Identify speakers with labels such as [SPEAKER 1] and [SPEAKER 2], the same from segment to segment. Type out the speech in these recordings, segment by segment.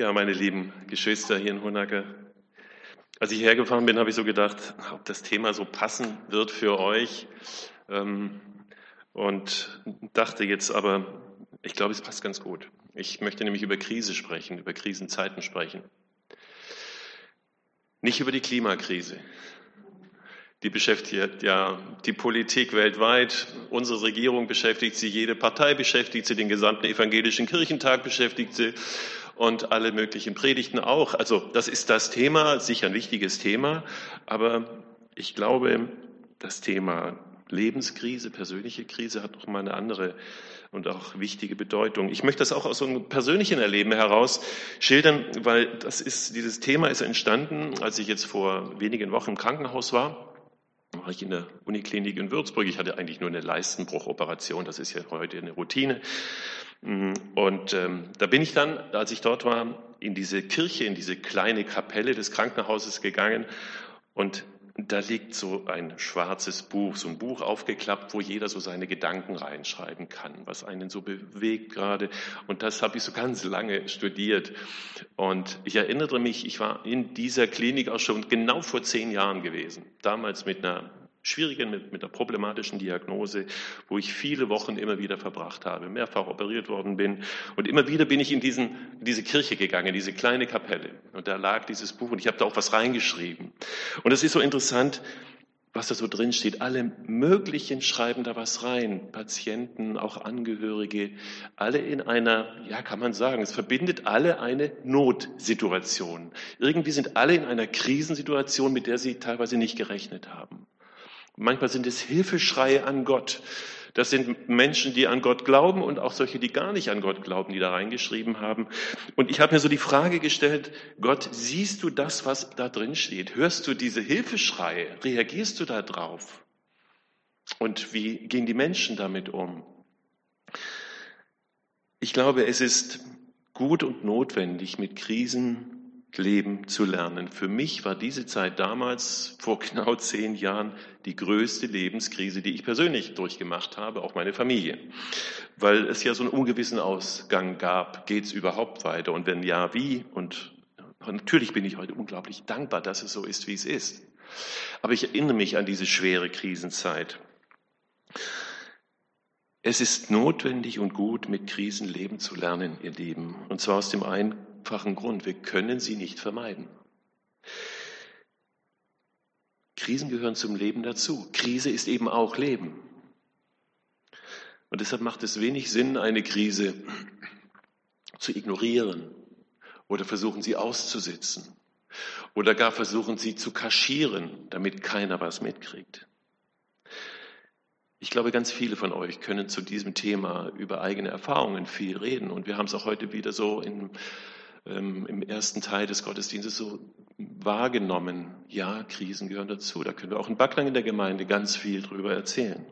[SPEAKER 1] Ja, meine lieben Geschwister hier in Honacker. Als ich hergefahren bin, habe ich so gedacht, ob das Thema so passen wird für euch. Ähm, und dachte jetzt aber, ich glaube, es passt ganz gut. Ich möchte nämlich über Krise sprechen, über Krisenzeiten sprechen. Nicht über die Klimakrise. Die beschäftigt ja die Politik weltweit. Unsere Regierung beschäftigt sie, jede Partei beschäftigt sie, den gesamten evangelischen Kirchentag beschäftigt sie und alle möglichen Predigten auch. Also das ist das Thema, sicher ein wichtiges Thema, aber ich glaube, das Thema Lebenskrise, persönliche Krise hat noch mal eine andere und auch wichtige Bedeutung. Ich möchte das auch aus so einem persönlichen Erleben heraus schildern, weil das ist, dieses Thema ist entstanden, als ich jetzt vor wenigen Wochen im Krankenhaus war war ich in der Uniklinik in Würzburg. Ich hatte eigentlich nur eine Leistenbruchoperation, das ist ja heute eine Routine. Und ähm, da bin ich dann, als ich dort war, in diese Kirche, in diese kleine Kapelle des Krankenhauses gegangen und da liegt so ein schwarzes Buch, so ein Buch aufgeklappt, wo jeder so seine Gedanken reinschreiben kann, was einen so bewegt gerade. Und das habe ich so ganz lange studiert. Und ich erinnere mich, ich war in dieser Klinik auch schon genau vor zehn Jahren gewesen, damals mit einer schwierigen, mit, mit einer problematischen Diagnose, wo ich viele Wochen immer wieder verbracht habe, mehrfach operiert worden bin. Und immer wieder bin ich in, diesen, in diese Kirche gegangen, in diese kleine Kapelle. Und da lag dieses Buch und ich habe da auch was reingeschrieben. Und es ist so interessant, was da so drin steht. Alle möglichen schreiben da was rein. Patienten, auch Angehörige, alle in einer, ja, kann man sagen, es verbindet alle eine Notsituation. Irgendwie sind alle in einer Krisensituation, mit der sie teilweise nicht gerechnet haben. Manchmal sind es Hilfeschreie an Gott. Das sind Menschen, die an Gott glauben und auch solche, die gar nicht an Gott glauben, die da reingeschrieben haben. Und ich habe mir so die Frage gestellt, Gott, siehst du das, was da drin steht? Hörst du diese Hilfeschreie? Reagierst du da drauf? Und wie gehen die Menschen damit um? Ich glaube, es ist gut und notwendig, mit Krisen leben zu lernen. Für mich war diese Zeit damals, vor genau zehn Jahren, die größte Lebenskrise, die ich persönlich durchgemacht habe, auch meine Familie. Weil es ja so einen ungewissen Ausgang gab. Geht es überhaupt weiter? Und wenn ja, wie? Und natürlich bin ich heute unglaublich dankbar, dass es so ist, wie es ist. Aber ich erinnere mich an diese schwere Krisenzeit. Es ist notwendig und gut, mit Krisen leben zu lernen, ihr Lieben. Und zwar aus dem einen einfachen Grund, wir können sie nicht vermeiden. Krisen gehören zum Leben dazu. Krise ist eben auch Leben. Und deshalb macht es wenig Sinn, eine Krise zu ignorieren oder versuchen sie auszusitzen oder gar versuchen sie zu kaschieren, damit keiner was mitkriegt. Ich glaube, ganz viele von euch können zu diesem Thema über eigene Erfahrungen viel reden. Und wir haben es auch heute wieder so in ähm, im ersten Teil des Gottesdienstes so wahrgenommen. Ja, Krisen gehören dazu. Da können wir auch in Backlang in der Gemeinde ganz viel drüber erzählen.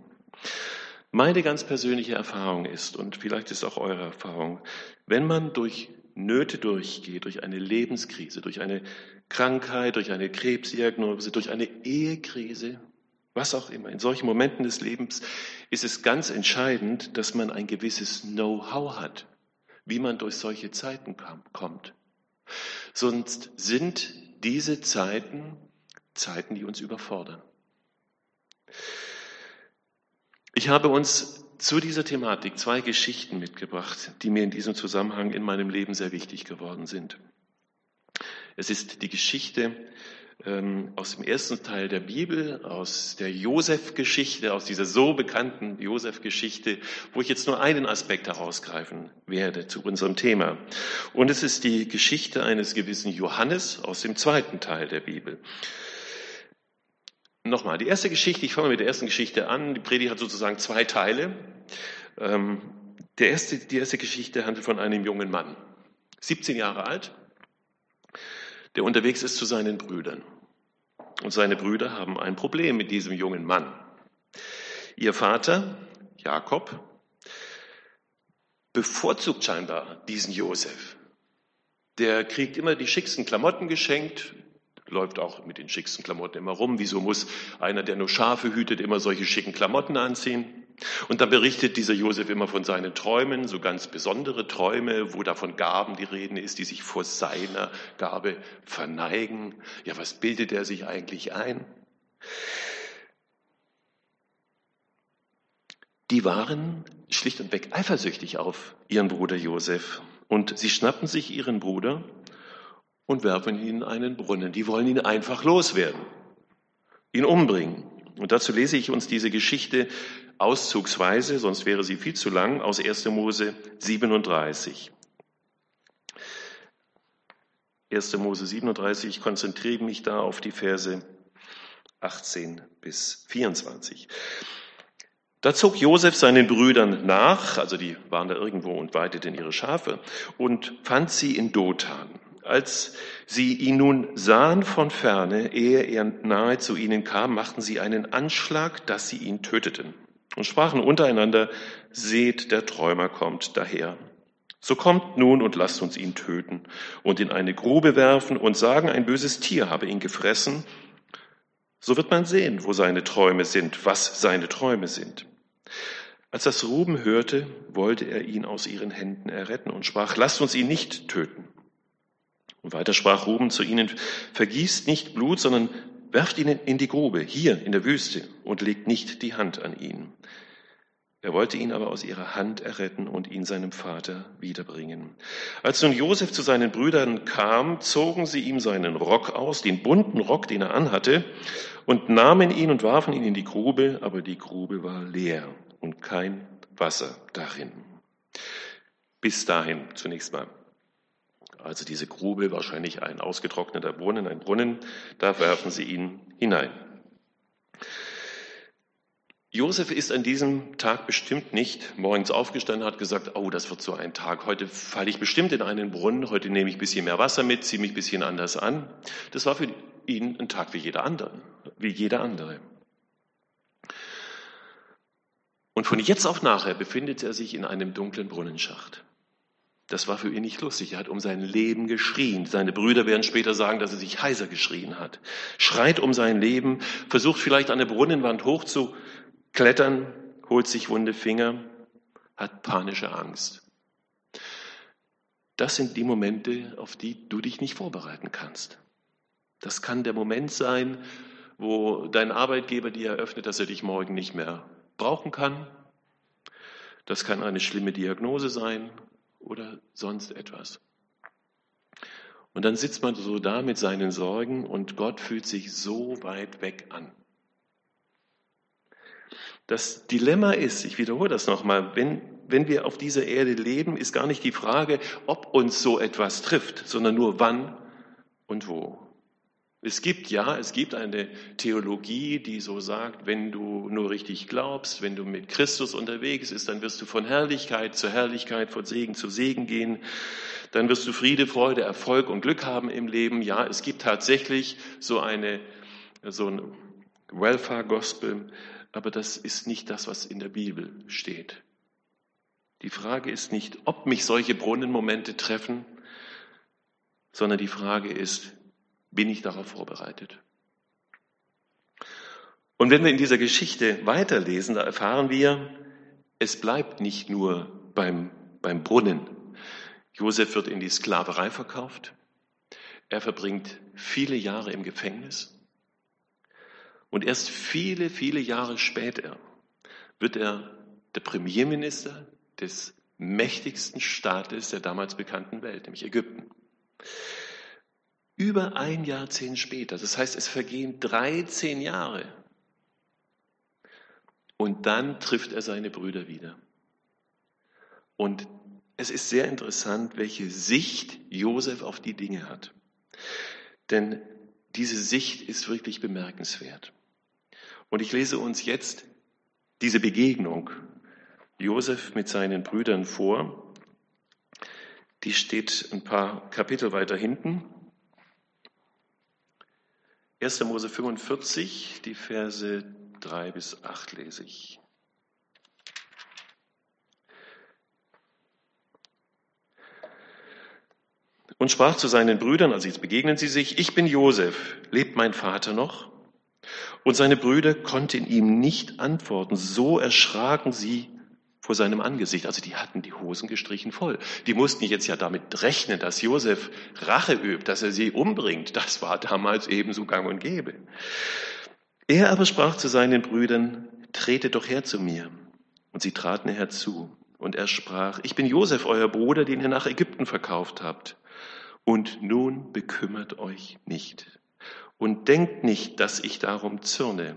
[SPEAKER 1] Meine ganz persönliche Erfahrung ist, und vielleicht ist auch eure Erfahrung, wenn man durch Nöte durchgeht, durch eine Lebenskrise, durch eine Krankheit, durch eine Krebsdiagnose, durch eine Ehekrise, was auch immer, in solchen Momenten des Lebens ist es ganz entscheidend, dass man ein gewisses Know-how hat wie man durch solche Zeiten kommt. Sonst sind diese Zeiten Zeiten, die uns überfordern. Ich habe uns zu dieser Thematik zwei Geschichten mitgebracht, die mir in diesem Zusammenhang in meinem Leben sehr wichtig geworden sind. Es ist die Geschichte ähm, aus dem ersten Teil der Bibel, aus der Josef-Geschichte, aus dieser so bekannten Josef-Geschichte, wo ich jetzt nur einen Aspekt herausgreifen werde zu unserem Thema. Und es ist die Geschichte eines gewissen Johannes aus dem zweiten Teil der Bibel. Nochmal, die erste Geschichte, ich fange mit der ersten Geschichte an. Die Predigt hat sozusagen zwei Teile. Ähm, der erste, die erste Geschichte handelt von einem jungen Mann, 17 Jahre alt, der unterwegs ist zu seinen Brüdern. Und seine Brüder haben ein Problem mit diesem jungen Mann. Ihr Vater, Jakob, bevorzugt scheinbar diesen Josef. Der kriegt immer die schicksten Klamotten geschenkt, läuft auch mit den schicksten Klamotten immer rum. Wieso muss einer, der nur Schafe hütet, immer solche schicken Klamotten anziehen? Und dann berichtet dieser Josef immer von seinen Träumen, so ganz besondere Träume, wo da von Gaben die Rede ist, die sich vor seiner Gabe verneigen. Ja, was bildet er sich eigentlich ein? Die waren schlicht und weg eifersüchtig auf ihren Bruder Josef. Und sie schnappen sich ihren Bruder und werfen ihn in einen Brunnen. Die wollen ihn einfach loswerden, ihn umbringen. Und dazu lese ich uns diese Geschichte auszugsweise, sonst wäre sie viel zu lang, aus 1. Mose 37. 1. Mose 37, ich konzentriere mich da auf die Verse 18 bis 24. Da zog Josef seinen Brüdern nach, also die waren da irgendwo und weiteten ihre Schafe, und fand sie in Dothan. Als sie ihn nun sahen von ferne, ehe er nahe zu ihnen kam, machten sie einen Anschlag, dass sie ihn töteten und sprachen untereinander, seht, der Träumer kommt daher. So kommt nun und lasst uns ihn töten und in eine Grube werfen und sagen, ein böses Tier habe ihn gefressen. So wird man sehen, wo seine Träume sind, was seine Träume sind. Als das Ruben hörte, wollte er ihn aus ihren Händen erretten und sprach, lasst uns ihn nicht töten. Und weiter sprach Ruben zu ihnen, vergießt nicht Blut, sondern werft ihn in die Grube, hier in der Wüste, und legt nicht die Hand an ihn. Er wollte ihn aber aus ihrer Hand erretten und ihn seinem Vater wiederbringen. Als nun Josef zu seinen Brüdern kam, zogen sie ihm seinen Rock aus, den bunten Rock, den er anhatte, und nahmen ihn und warfen ihn in die Grube, aber die Grube war leer und kein Wasser darin. Bis dahin zunächst mal. Also diese Grube, wahrscheinlich ein ausgetrockneter Brunnen, ein Brunnen, da werfen sie ihn hinein. Josef ist an diesem Tag bestimmt nicht morgens aufgestanden, hat gesagt, oh, das wird so ein Tag. Heute falle ich bestimmt in einen Brunnen, heute nehme ich ein bisschen mehr Wasser mit, ziehe mich ein bisschen anders an. Das war für ihn ein Tag wie jeder andere, wie jeder andere. Und von jetzt auf nachher befindet er sich in einem dunklen Brunnenschacht. Das war für ihn nicht lustig. Er hat um sein Leben geschrien. Seine Brüder werden später sagen, dass er sich heiser geschrien hat. Schreit um sein Leben, versucht vielleicht an der Brunnenwand hochzuklettern, holt sich wunde Finger, hat panische Angst. Das sind die Momente, auf die du dich nicht vorbereiten kannst. Das kann der Moment sein, wo dein Arbeitgeber dir eröffnet, dass er dich morgen nicht mehr brauchen kann. Das kann eine schlimme Diagnose sein oder sonst etwas. Und dann sitzt man so da mit seinen Sorgen und Gott fühlt sich so weit weg an. Das Dilemma ist, ich wiederhole das nochmal, wenn, wenn wir auf dieser Erde leben, ist gar nicht die Frage, ob uns so etwas trifft, sondern nur wann und wo. Es gibt, ja, es gibt eine Theologie, die so sagt, wenn du nur richtig glaubst, wenn du mit Christus unterwegs bist, dann wirst du von Herrlichkeit zu Herrlichkeit, von Segen zu Segen gehen. Dann wirst du Friede, Freude, Erfolg und Glück haben im Leben. Ja, es gibt tatsächlich so eine, so ein Welfare Gospel, aber das ist nicht das, was in der Bibel steht. Die Frage ist nicht, ob mich solche Brunnenmomente treffen, sondern die Frage ist, bin ich darauf vorbereitet? Und wenn wir in dieser Geschichte weiterlesen, da erfahren wir, es bleibt nicht nur beim, beim Brunnen. Josef wird in die Sklaverei verkauft. Er verbringt viele Jahre im Gefängnis. Und erst viele, viele Jahre später wird er der Premierminister des mächtigsten Staates der damals bekannten Welt, nämlich Ägypten. Über ein Jahrzehnt später, das heißt, es vergehen 13 Jahre. Und dann trifft er seine Brüder wieder. Und es ist sehr interessant, welche Sicht Josef auf die Dinge hat. Denn diese Sicht ist wirklich bemerkenswert. Und ich lese uns jetzt diese Begegnung Josef mit seinen Brüdern vor. Die steht ein paar Kapitel weiter hinten. 1. Mose 45, die Verse 3 bis 8 lese ich. Und sprach zu seinen Brüdern, also jetzt begegnen sie sich, ich bin Josef, lebt mein Vater noch? Und seine Brüder konnten ihm nicht antworten. So erschraken sie vor seinem Angesicht. Also die hatten die Hosen gestrichen voll. Die mussten jetzt ja damit rechnen, dass Josef Rache übt, dass er sie umbringt. Das war damals ebenso gang und gäbe. Er aber sprach zu seinen Brüdern, tretet doch her zu mir. Und sie traten herzu. Und er sprach, ich bin Josef, euer Bruder, den ihr nach Ägypten verkauft habt. Und nun bekümmert euch nicht. Und denkt nicht, dass ich darum zürne,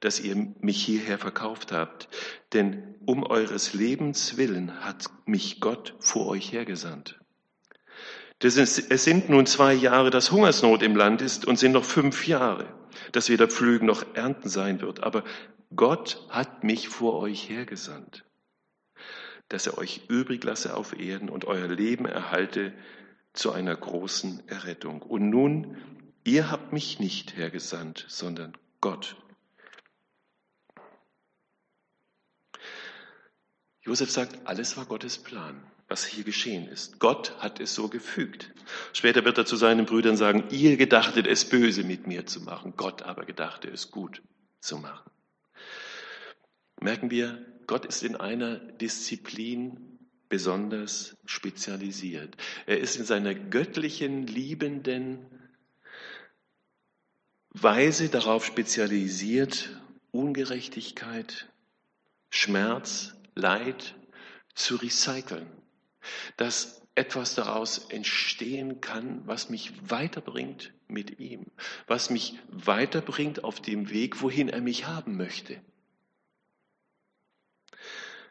[SPEAKER 1] dass ihr mich hierher verkauft habt. Denn um eures Lebens willen hat mich Gott vor euch hergesandt. Es sind nun zwei Jahre, dass Hungersnot im Land ist und sind noch fünf Jahre, dass weder Pflügen noch Ernten sein wird. Aber Gott hat mich vor euch hergesandt, dass er euch übrig lasse auf Erden und euer Leben erhalte zu einer großen Errettung. Und nun, ihr habt mich nicht hergesandt, sondern Gott. Josef sagt, alles war Gottes Plan was hier geschehen ist. Gott hat es so gefügt. Später wird er zu seinen Brüdern sagen, ihr gedachtet es böse mit mir zu machen, Gott aber gedachte es gut zu machen. Merken wir, Gott ist in einer Disziplin besonders spezialisiert. Er ist in seiner göttlichen, liebenden Weise darauf spezialisiert, Ungerechtigkeit, Schmerz, Leid zu recyceln, dass etwas daraus entstehen kann, was mich weiterbringt mit ihm, was mich weiterbringt auf dem Weg, wohin er mich haben möchte.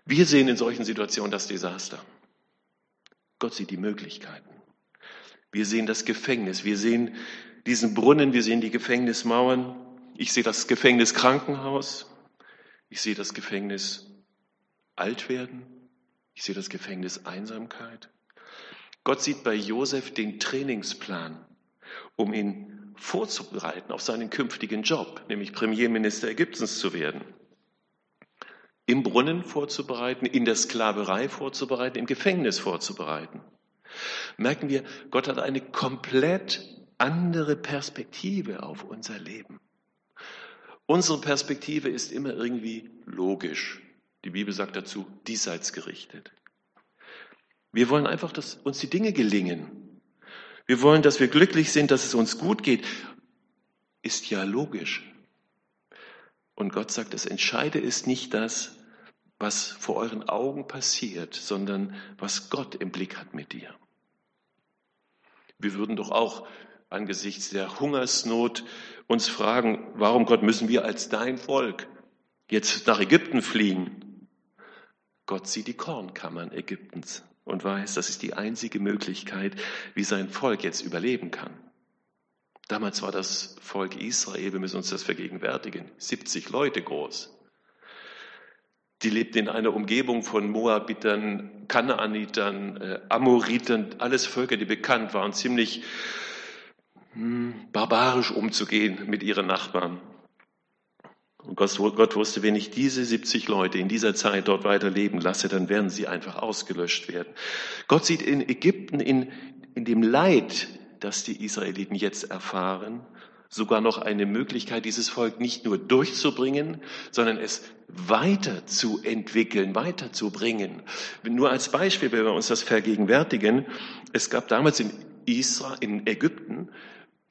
[SPEAKER 1] Wir sehen in solchen Situationen das Desaster. Gott sieht die Möglichkeiten. Wir sehen das Gefängnis, wir sehen diesen Brunnen, wir sehen die Gefängnismauern. Ich sehe das Gefängnis Krankenhaus, ich sehe das Gefängnis Altwerden, ich sehe das Gefängnis Einsamkeit. Gott sieht bei Josef den Trainingsplan, um ihn vorzubereiten auf seinen künftigen Job, nämlich Premierminister Ägyptens zu werden. Im Brunnen vorzubereiten, in der Sklaverei vorzubereiten, im Gefängnis vorzubereiten. Merken wir, Gott hat eine komplett andere Perspektive auf unser Leben. Unsere Perspektive ist immer irgendwie logisch. Die Bibel sagt dazu, diesseits gerichtet. Wir wollen einfach, dass uns die Dinge gelingen. Wir wollen, dass wir glücklich sind, dass es uns gut geht. Ist ja logisch. Und Gott sagt, das Entscheide ist nicht das, was vor euren Augen passiert, sondern was Gott im Blick hat mit dir. Wir würden doch auch angesichts der Hungersnot uns fragen, warum Gott müssen wir als dein Volk jetzt nach Ägypten fliehen? Gott sieht die Kornkammern Ägyptens und weiß, das ist die einzige Möglichkeit, wie sein Volk jetzt überleben kann. Damals war das Volk Israel, wir müssen uns das vergegenwärtigen, 70 Leute groß. Die lebten in einer Umgebung von Moabitern, Kanaanitern, äh, Amoritern, alles Völker, die bekannt waren, ziemlich hm, barbarisch umzugehen mit ihren Nachbarn. Und Gott wusste, wenn ich diese 70 Leute in dieser Zeit dort weiterleben lasse, dann werden sie einfach ausgelöscht werden. Gott sieht in Ägypten, in, in dem Leid, das die Israeliten jetzt erfahren, sogar noch eine Möglichkeit, dieses Volk nicht nur durchzubringen, sondern es weiterzuentwickeln, weiterzubringen. Nur als Beispiel, wenn wir uns das vergegenwärtigen, es gab damals in Israel, in Ägypten,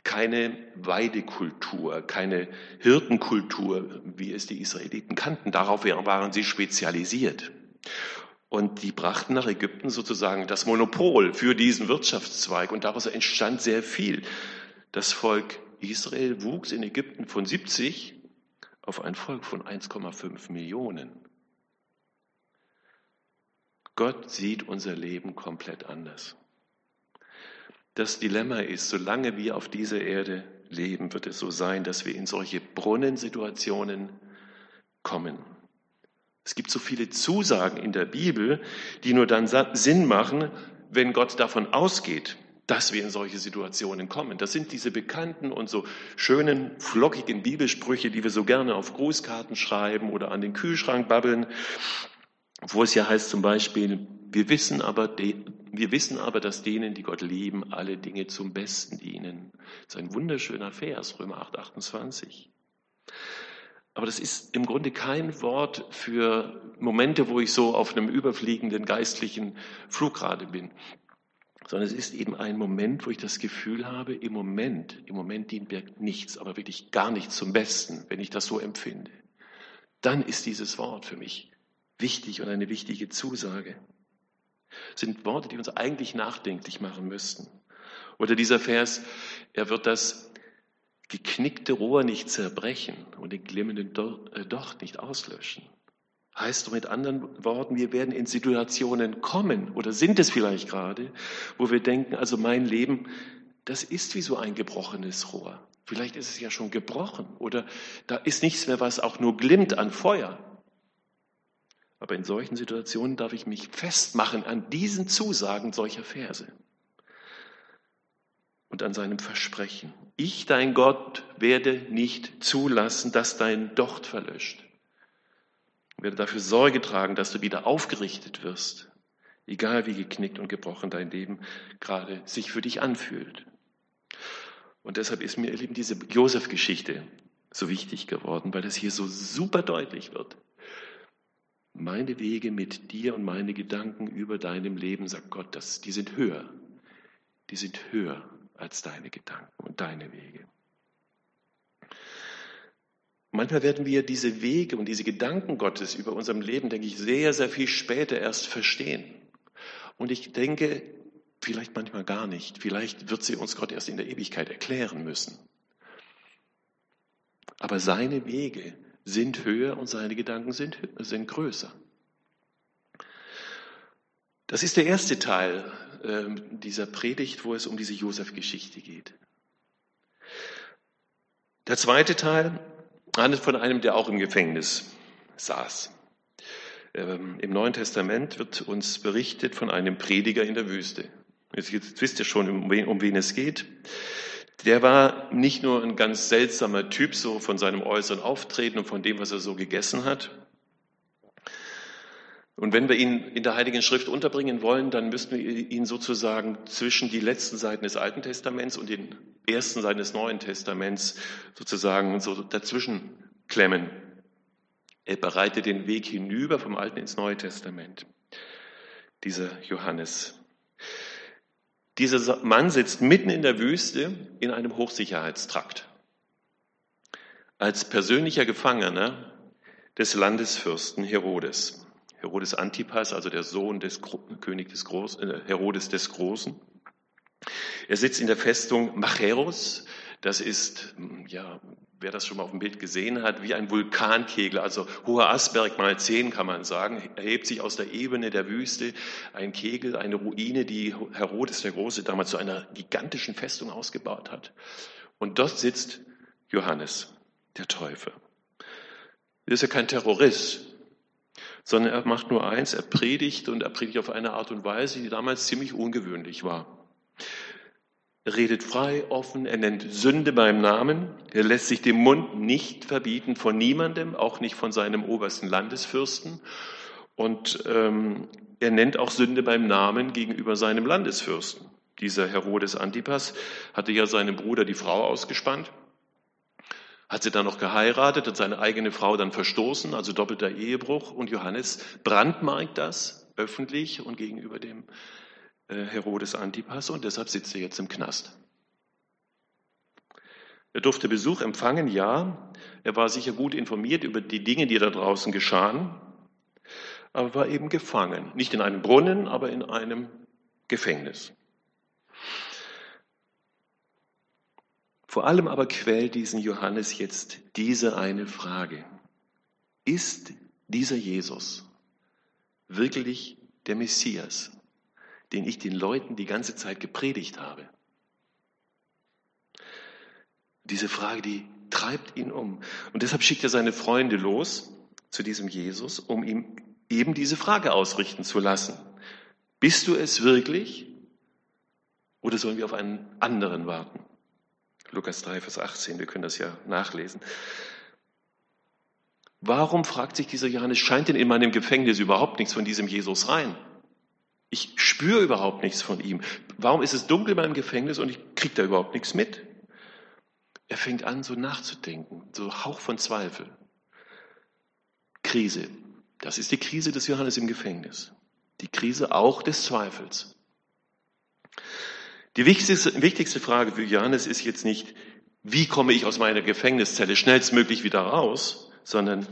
[SPEAKER 1] keine Weidekultur, keine Hirtenkultur, wie es die Israeliten kannten. Darauf waren sie spezialisiert. Und die brachten nach Ägypten sozusagen das Monopol für diesen Wirtschaftszweig. Und daraus entstand sehr viel. Das Volk Israel wuchs in Ägypten von 70 auf ein Volk von 1,5 Millionen. Gott sieht unser Leben komplett anders. Das Dilemma ist, solange wir auf dieser Erde leben, wird es so sein, dass wir in solche Brunnensituationen kommen. Es gibt so viele Zusagen in der Bibel, die nur dann Sinn machen, wenn Gott davon ausgeht, dass wir in solche Situationen kommen. Das sind diese bekannten und so schönen, flockigen Bibelsprüche, die wir so gerne auf Grußkarten schreiben oder an den Kühlschrank babbeln, wo es ja heißt zum Beispiel, wir wissen aber, wir wissen aber, dass denen, die Gott lieben, alle Dinge zum Besten dienen. Das ist ein wunderschöner Vers, Römer 8, 28. Aber das ist im Grunde kein Wort für Momente, wo ich so auf einem überfliegenden geistlichen Flug gerade bin, sondern es ist eben ein Moment, wo ich das Gefühl habe, im Moment, im Moment dient mir nichts, aber wirklich gar nichts zum Besten, wenn ich das so empfinde. Dann ist dieses Wort für mich wichtig und eine wichtige Zusage. Sind Worte, die uns eigentlich nachdenklich machen müssten. Oder dieser Vers, er wird das geknickte Rohr nicht zerbrechen und den glimmenden äh, Docht nicht auslöschen. Heißt mit anderen Worten, wir werden in Situationen kommen oder sind es vielleicht gerade, wo wir denken, also mein Leben, das ist wie so ein gebrochenes Rohr. Vielleicht ist es ja schon gebrochen oder da ist nichts mehr, was auch nur glimmt an Feuer. Aber in solchen Situationen darf ich mich festmachen an diesen Zusagen solcher Verse und an seinem Versprechen. Ich, dein Gott, werde nicht zulassen, dass dein Docht verlöscht. Ich werde dafür Sorge tragen, dass du wieder aufgerichtet wirst, egal wie geknickt und gebrochen dein Leben gerade sich für dich anfühlt. Und deshalb ist mir, Lieben, diese Josef-Geschichte so wichtig geworden, weil das hier so super deutlich wird. Meine Wege mit dir und meine Gedanken über deinem Leben, sagt Gott, das, die sind höher. Die sind höher als deine Gedanken und deine Wege. Manchmal werden wir diese Wege und diese Gedanken Gottes über unserem Leben, denke ich, sehr, sehr viel später erst verstehen. Und ich denke, vielleicht manchmal gar nicht. Vielleicht wird sie uns Gott erst in der Ewigkeit erklären müssen. Aber seine Wege sind höher und seine Gedanken sind, sind größer. Das ist der erste Teil äh, dieser Predigt, wo es um diese Josef-Geschichte geht. Der zweite Teil handelt von einem, der auch im Gefängnis saß. Ähm, Im Neuen Testament wird uns berichtet von einem Prediger in der Wüste. Jetzt, jetzt wisst ihr schon, um wen, um wen es geht. Der war nicht nur ein ganz seltsamer Typ, so von seinem äußeren Auftreten und von dem, was er so gegessen hat, und wenn wir ihn in der Heiligen Schrift unterbringen wollen, dann müssten wir ihn sozusagen zwischen die letzten Seiten des Alten Testaments und den ersten Seiten des Neuen Testaments sozusagen so dazwischen klemmen. Er bereitet den Weg hinüber vom Alten ins Neue Testament. Dieser Johannes. Dieser Mann sitzt mitten in der Wüste in einem Hochsicherheitstrakt. Als persönlicher Gefangener des Landesfürsten Herodes. Herodes Antipas, also der Sohn des König des Groß, äh, Herodes des Großen. Er sitzt in der Festung Macheros. Das ist, hm, ja, wer das schon mal auf dem Bild gesehen hat, wie ein Vulkankegel, also hoher Asberg mal zehn kann man sagen, erhebt sich aus der Ebene der Wüste ein Kegel, eine Ruine, die Herodes der Große damals zu einer gigantischen Festung ausgebaut hat. Und dort sitzt Johannes, der Täufer. Er ist ja kein Terrorist, sondern er macht nur eins, er predigt und er predigt auf eine Art und Weise, die damals ziemlich ungewöhnlich war. Redet frei, offen, er nennt Sünde beim Namen, er lässt sich den Mund nicht verbieten von niemandem, auch nicht von seinem obersten Landesfürsten und ähm, er nennt auch Sünde beim Namen gegenüber seinem Landesfürsten. Dieser Herodes Antipas hatte ja seinem Bruder die Frau ausgespannt hat sie dann noch geheiratet, hat seine eigene Frau dann verstoßen, also doppelter Ehebruch. Und Johannes brandmarkt das öffentlich und gegenüber dem Herodes Antipas und deshalb sitzt er jetzt im Knast. Er durfte Besuch empfangen, ja. Er war sicher gut informiert über die Dinge, die da draußen geschahen, aber war eben gefangen. Nicht in einem Brunnen, aber in einem Gefängnis. Vor allem aber quält diesen Johannes jetzt diese eine Frage. Ist dieser Jesus wirklich der Messias, den ich den Leuten die ganze Zeit gepredigt habe? Diese Frage, die treibt ihn um. Und deshalb schickt er seine Freunde los zu diesem Jesus, um ihm eben diese Frage ausrichten zu lassen. Bist du es wirklich? Oder sollen wir auf einen anderen warten? Lukas 3, Vers 18, wir können das ja nachlesen. Warum, fragt sich dieser Johannes, scheint denn in meinem Gefängnis überhaupt nichts von diesem Jesus rein? Ich spüre überhaupt nichts von ihm. Warum ist es dunkel in meinem Gefängnis und ich kriege da überhaupt nichts mit? Er fängt an, so nachzudenken, so Hauch von Zweifel. Krise. Das ist die Krise des Johannes im Gefängnis. Die Krise auch des Zweifels. Die wichtigste, wichtigste Frage für Johannes ist jetzt nicht, wie komme ich aus meiner Gefängniszelle schnellstmöglich wieder raus, sondern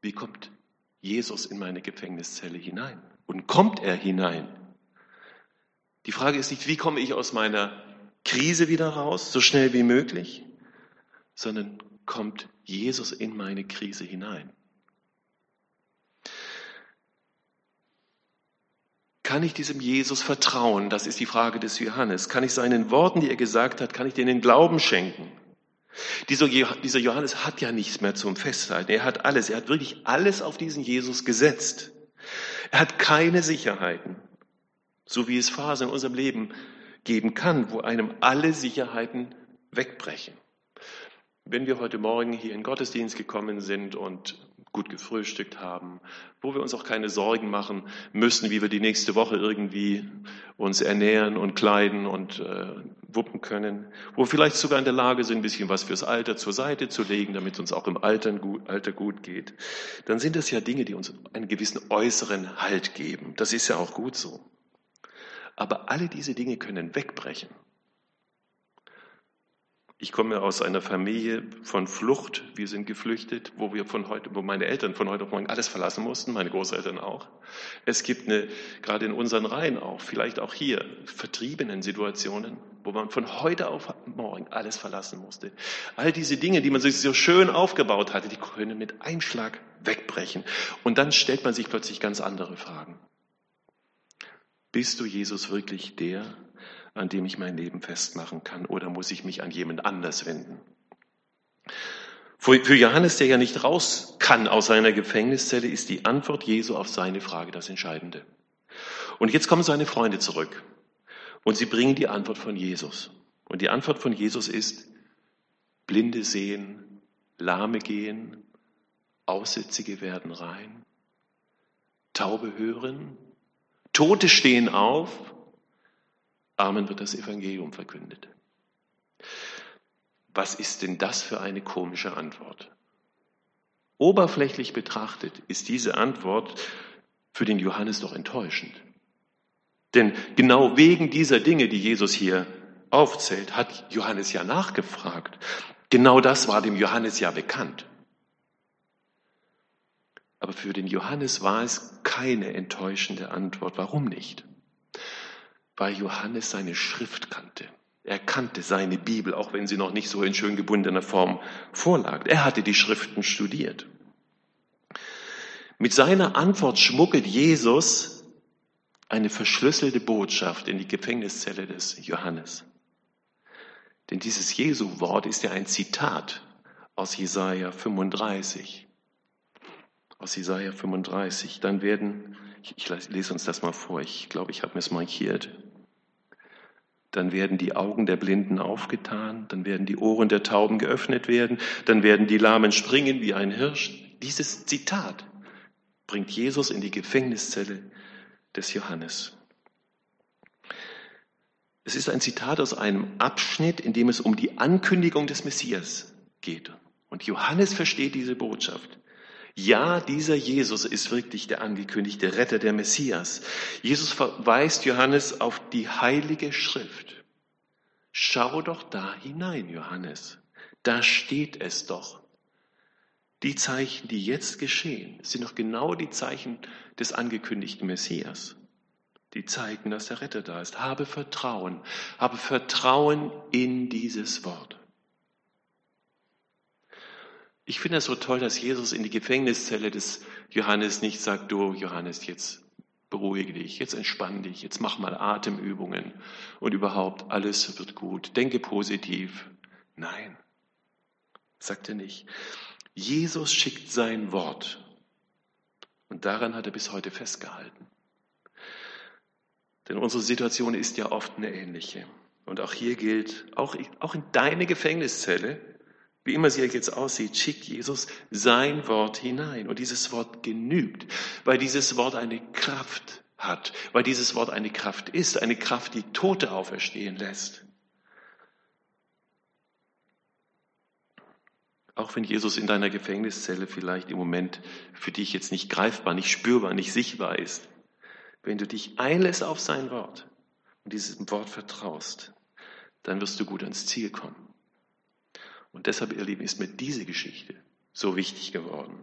[SPEAKER 1] wie kommt Jesus in meine Gefängniszelle hinein? Und kommt er hinein? Die Frage ist nicht, wie komme ich aus meiner Krise wieder raus, so schnell wie möglich, sondern kommt Jesus in meine Krise hinein? Kann ich diesem Jesus vertrauen? Das ist die Frage des Johannes. Kann ich seinen Worten, die er gesagt hat, kann ich denen Glauben schenken? Dieser Johannes hat ja nichts mehr zum Festhalten. Er hat alles. Er hat wirklich alles auf diesen Jesus gesetzt. Er hat keine Sicherheiten. So wie es Phasen in unserem Leben geben kann, wo einem alle Sicherheiten wegbrechen. Wenn wir heute Morgen hier in Gottesdienst gekommen sind und gut gefrühstückt haben, wo wir uns auch keine Sorgen machen müssen, wie wir die nächste Woche irgendwie uns ernähren und kleiden und äh, wuppen können, wo wir vielleicht sogar in der Lage sind, ein bisschen was fürs Alter zur Seite zu legen, damit es uns auch im Alter gut, Alter gut geht, dann sind das ja Dinge, die uns einen gewissen äußeren Halt geben. Das ist ja auch gut so. Aber alle diese Dinge können wegbrechen. Ich komme aus einer Familie von Flucht. Wir sind geflüchtet, wo wir von heute, wo meine Eltern von heute auf morgen alles verlassen mussten, meine Großeltern auch. Es gibt eine, gerade in unseren Reihen auch, vielleicht auch hier, vertriebenen Situationen, wo man von heute auf morgen alles verlassen musste. All diese Dinge, die man sich so schön aufgebaut hatte, die können mit Einschlag wegbrechen. Und dann stellt man sich plötzlich ganz andere Fragen. Bist du Jesus wirklich der, an dem ich mein Leben festmachen kann, oder muss ich mich an jemand anders wenden? Für Johannes, der ja nicht raus kann aus seiner Gefängniszelle, ist die Antwort Jesu auf seine Frage das Entscheidende. Und jetzt kommen seine Freunde zurück und sie bringen die Antwort von Jesus. Und die Antwort von Jesus ist, Blinde sehen, Lahme gehen, Aussätzige werden rein, Taube hören, Tote stehen auf, Armen wird das Evangelium verkündet. Was ist denn das für eine komische Antwort? Oberflächlich betrachtet ist diese Antwort für den Johannes doch enttäuschend. Denn genau wegen dieser Dinge, die Jesus hier aufzählt, hat Johannes ja nachgefragt. Genau das war dem Johannes ja bekannt. Aber für den Johannes war es keine enttäuschende Antwort. Warum nicht? Weil Johannes seine Schrift kannte. Er kannte seine Bibel, auch wenn sie noch nicht so in schön gebundener Form vorlag. Er hatte die Schriften studiert. Mit seiner Antwort schmuggelt Jesus eine verschlüsselte Botschaft in die Gefängniszelle des Johannes. Denn dieses Jesu-Wort ist ja ein Zitat aus Jesaja 35. Aus Jesaja 35. Dann werden, ich, ich lese uns das mal vor, ich glaube, ich habe mir es markiert dann werden die Augen der Blinden aufgetan, dann werden die Ohren der Tauben geöffnet werden, dann werden die Lahmen springen wie ein Hirsch. Dieses Zitat bringt Jesus in die Gefängniszelle des Johannes. Es ist ein Zitat aus einem Abschnitt, in dem es um die Ankündigung des Messias geht. Und Johannes versteht diese Botschaft. Ja, dieser Jesus ist wirklich der angekündigte Retter, der Messias. Jesus verweist Johannes auf die heilige Schrift. Schau doch da hinein, Johannes. Da steht es doch. Die Zeichen, die jetzt geschehen, sind doch genau die Zeichen des angekündigten Messias. Die zeigen, dass der Retter da ist. Habe Vertrauen. Habe Vertrauen in dieses Wort. Ich finde es so toll, dass Jesus in die Gefängniszelle des Johannes nicht sagt, du Johannes, jetzt beruhige dich, jetzt entspann dich, jetzt mach mal Atemübungen und überhaupt alles wird gut, denke positiv. Nein, sagt er nicht. Jesus schickt sein Wort und daran hat er bis heute festgehalten. Denn unsere Situation ist ja oft eine ähnliche. Und auch hier gilt, auch, auch in deine Gefängniszelle wie immer sie jetzt aussieht, schickt Jesus sein Wort hinein. Und dieses Wort genügt, weil dieses Wort eine Kraft hat, weil dieses Wort eine Kraft ist, eine Kraft, die Tote auferstehen lässt. Auch wenn Jesus in deiner Gefängniszelle vielleicht im Moment für dich jetzt nicht greifbar, nicht spürbar, nicht sichtbar ist. Wenn du dich einlässt auf sein Wort und diesem Wort vertraust, dann wirst du gut ans Ziel kommen. Und deshalb, ihr Lieben, ist mir diese Geschichte so wichtig geworden.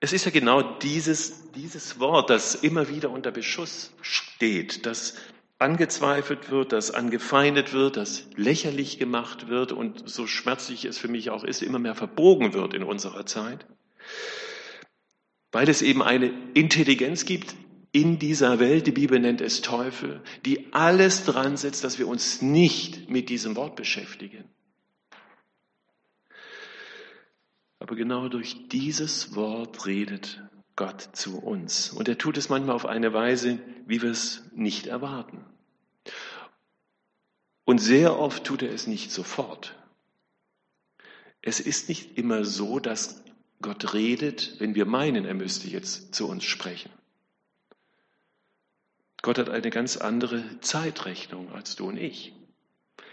[SPEAKER 1] Es ist ja genau dieses, dieses Wort, das immer wieder unter Beschuss steht, das angezweifelt wird, das angefeindet wird, das lächerlich gemacht wird und so schmerzlich es für mich auch ist, immer mehr verbogen wird in unserer Zeit, weil es eben eine Intelligenz gibt in dieser Welt, die Bibel nennt es Teufel, die alles dran setzt, dass wir uns nicht mit diesem Wort beschäftigen. Aber genau durch dieses Wort redet Gott zu uns. Und er tut es manchmal auf eine Weise, wie wir es nicht erwarten. Und sehr oft tut er es nicht sofort. Es ist nicht immer so, dass Gott redet, wenn wir meinen, er müsste jetzt zu uns sprechen. Gott hat eine ganz andere Zeitrechnung als du und ich.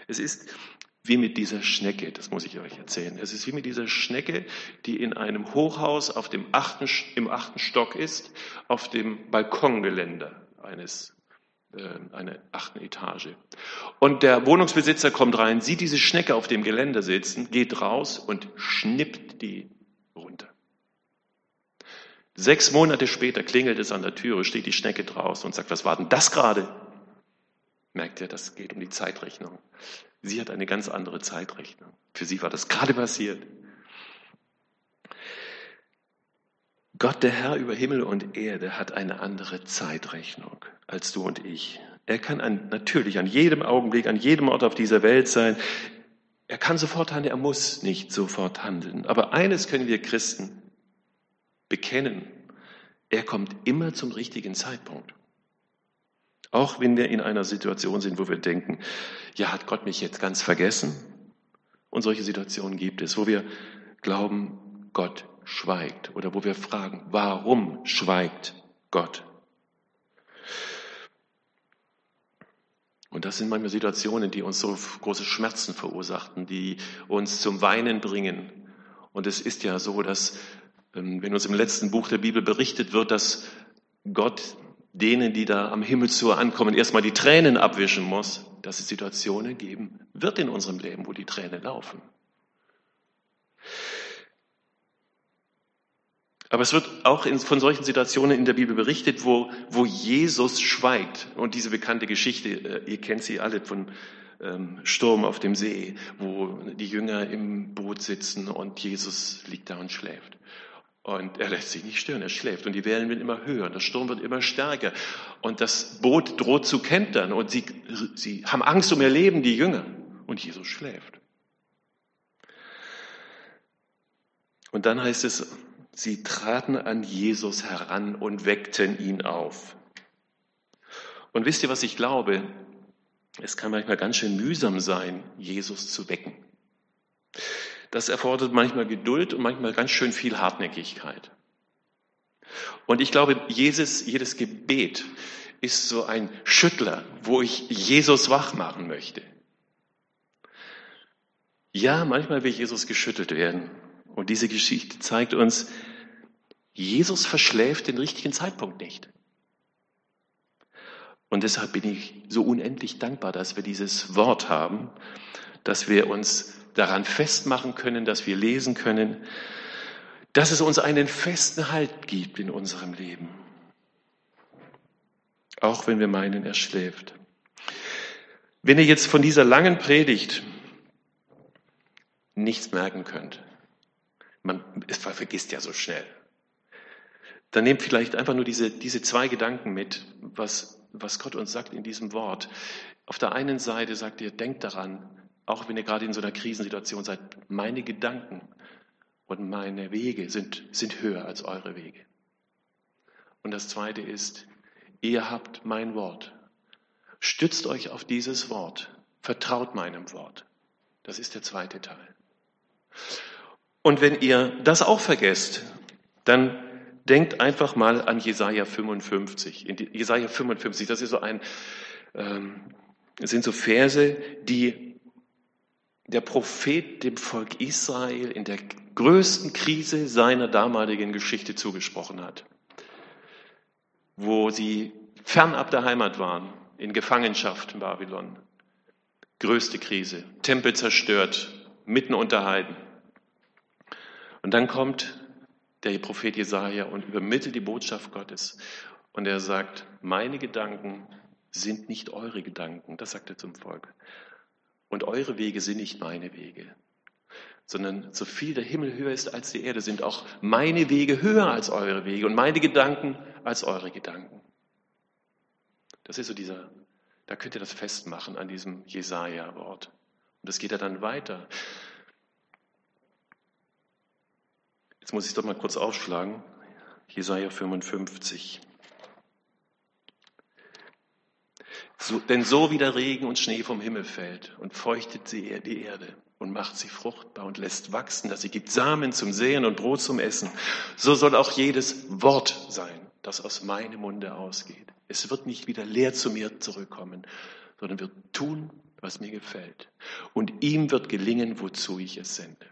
[SPEAKER 1] Es ist wie mit dieser Schnecke, das muss ich euch erzählen. Es ist wie mit dieser Schnecke, die in einem Hochhaus auf dem achten, im achten Stock ist, auf dem Balkongeländer eines äh, einer achten Etage. Und der Wohnungsbesitzer kommt rein, sieht diese Schnecke auf dem Geländer sitzen, geht raus und schnippt die runter. Sechs Monate später klingelt es an der Türe, steht die Schnecke draußen und sagt, was war denn das gerade? Merkt ihr, das geht um die Zeitrechnung. Sie hat eine ganz andere Zeitrechnung. Für sie war das gerade passiert. Gott, der Herr über Himmel und Erde, hat eine andere Zeitrechnung als du und ich. Er kann an, natürlich an jedem Augenblick, an jedem Ort auf dieser Welt sein. Er kann sofort handeln, er muss nicht sofort handeln. Aber eines können wir Christen bekennen. Er kommt immer zum richtigen Zeitpunkt. Auch wenn wir in einer Situation sind, wo wir denken, ja, hat Gott mich jetzt ganz vergessen? Und solche Situationen gibt es, wo wir glauben, Gott schweigt oder wo wir fragen, warum schweigt Gott? Und das sind manchmal Situationen, die uns so große Schmerzen verursachten, die uns zum Weinen bringen. Und es ist ja so, dass, ähm, wenn uns im letzten Buch der Bibel berichtet wird, dass Gott denen, die da am Himmel zu ankommen, erstmal die Tränen abwischen muss, dass es Situationen geben wird in unserem Leben, wo die Tränen laufen. Aber es wird auch von solchen Situationen in der Bibel berichtet, wo, wo Jesus schweigt. Und diese bekannte Geschichte, äh, ihr kennt sie alle von ähm, Sturm auf dem See, wo die Jünger im Boot sitzen und Jesus liegt da und schläft. Und er lässt sich nicht stören, er schläft. Und die Wellen werden immer höher, der Sturm wird immer stärker. Und das Boot droht zu kentern. Und sie, sie haben Angst um ihr Leben, die Jünger. Und Jesus schläft. Und dann heißt es, sie traten an Jesus heran und weckten ihn auf. Und wisst ihr, was ich glaube? Es kann manchmal ganz schön mühsam sein, Jesus zu wecken. Das erfordert manchmal Geduld und manchmal ganz schön viel Hartnäckigkeit. Und ich glaube, jedes, jedes Gebet ist so ein Schüttler, wo ich Jesus wach machen möchte. Ja, manchmal will Jesus geschüttelt werden. Und diese Geschichte zeigt uns, Jesus verschläft den richtigen Zeitpunkt nicht. Und deshalb bin ich so unendlich dankbar, dass wir dieses Wort haben, dass wir uns daran festmachen können, dass wir lesen können, dass es uns einen festen Halt gibt in unserem Leben. Auch wenn wir meinen, er schläft. Wenn ihr jetzt von dieser langen Predigt nichts merken könnt, man es vergisst ja so schnell, dann nehmt vielleicht einfach nur diese, diese zwei Gedanken mit, was, was Gott uns sagt in diesem Wort. Auf der einen Seite sagt ihr, denkt daran, auch wenn ihr gerade in so einer Krisensituation seid, meine Gedanken und meine Wege sind, sind höher als eure Wege. Und das Zweite ist, ihr habt mein Wort. Stützt euch auf dieses Wort. Vertraut meinem Wort. Das ist der zweite Teil. Und wenn ihr das auch vergesst, dann denkt einfach mal an Jesaja 55. In Jesaja 55, das ist so ein, ähm, sind so Verse, die der Prophet dem Volk Israel in der größten Krise seiner damaligen Geschichte zugesprochen hat, wo sie fernab der Heimat waren, in Gefangenschaft in Babylon. Größte Krise, Tempel zerstört, mitten unter Heiden. Und dann kommt der Prophet Jesaja und übermittelt die Botschaft Gottes. Und er sagt: Meine Gedanken sind nicht eure Gedanken. Das sagt er zum Volk. Und eure Wege sind nicht meine Wege, sondern so viel der Himmel höher ist als die Erde, sind auch meine Wege höher als eure Wege und meine Gedanken als eure Gedanken. Das ist so dieser, da könnt ihr das festmachen an diesem Jesaja-Wort. Und das geht ja dann weiter. Jetzt muss ich doch mal kurz aufschlagen. Jesaja 55. So, denn so wie der Regen und Schnee vom Himmel fällt und feuchtet sie die Erde und macht sie fruchtbar und lässt wachsen, dass sie gibt Samen zum Säen und Brot zum Essen, so soll auch jedes Wort sein, das aus meinem Munde ausgeht. Es wird nicht wieder leer zu mir zurückkommen, sondern wird tun, was mir gefällt. Und ihm wird gelingen, wozu ich es sende.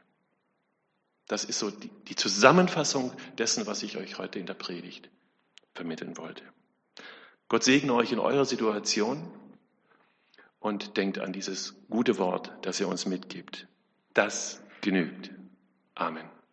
[SPEAKER 1] Das ist so die, die Zusammenfassung dessen, was ich euch heute in der Predigt vermitteln wollte. Gott segne euch in eurer Situation und denkt an dieses gute Wort, das er uns mitgibt. Das genügt. Amen.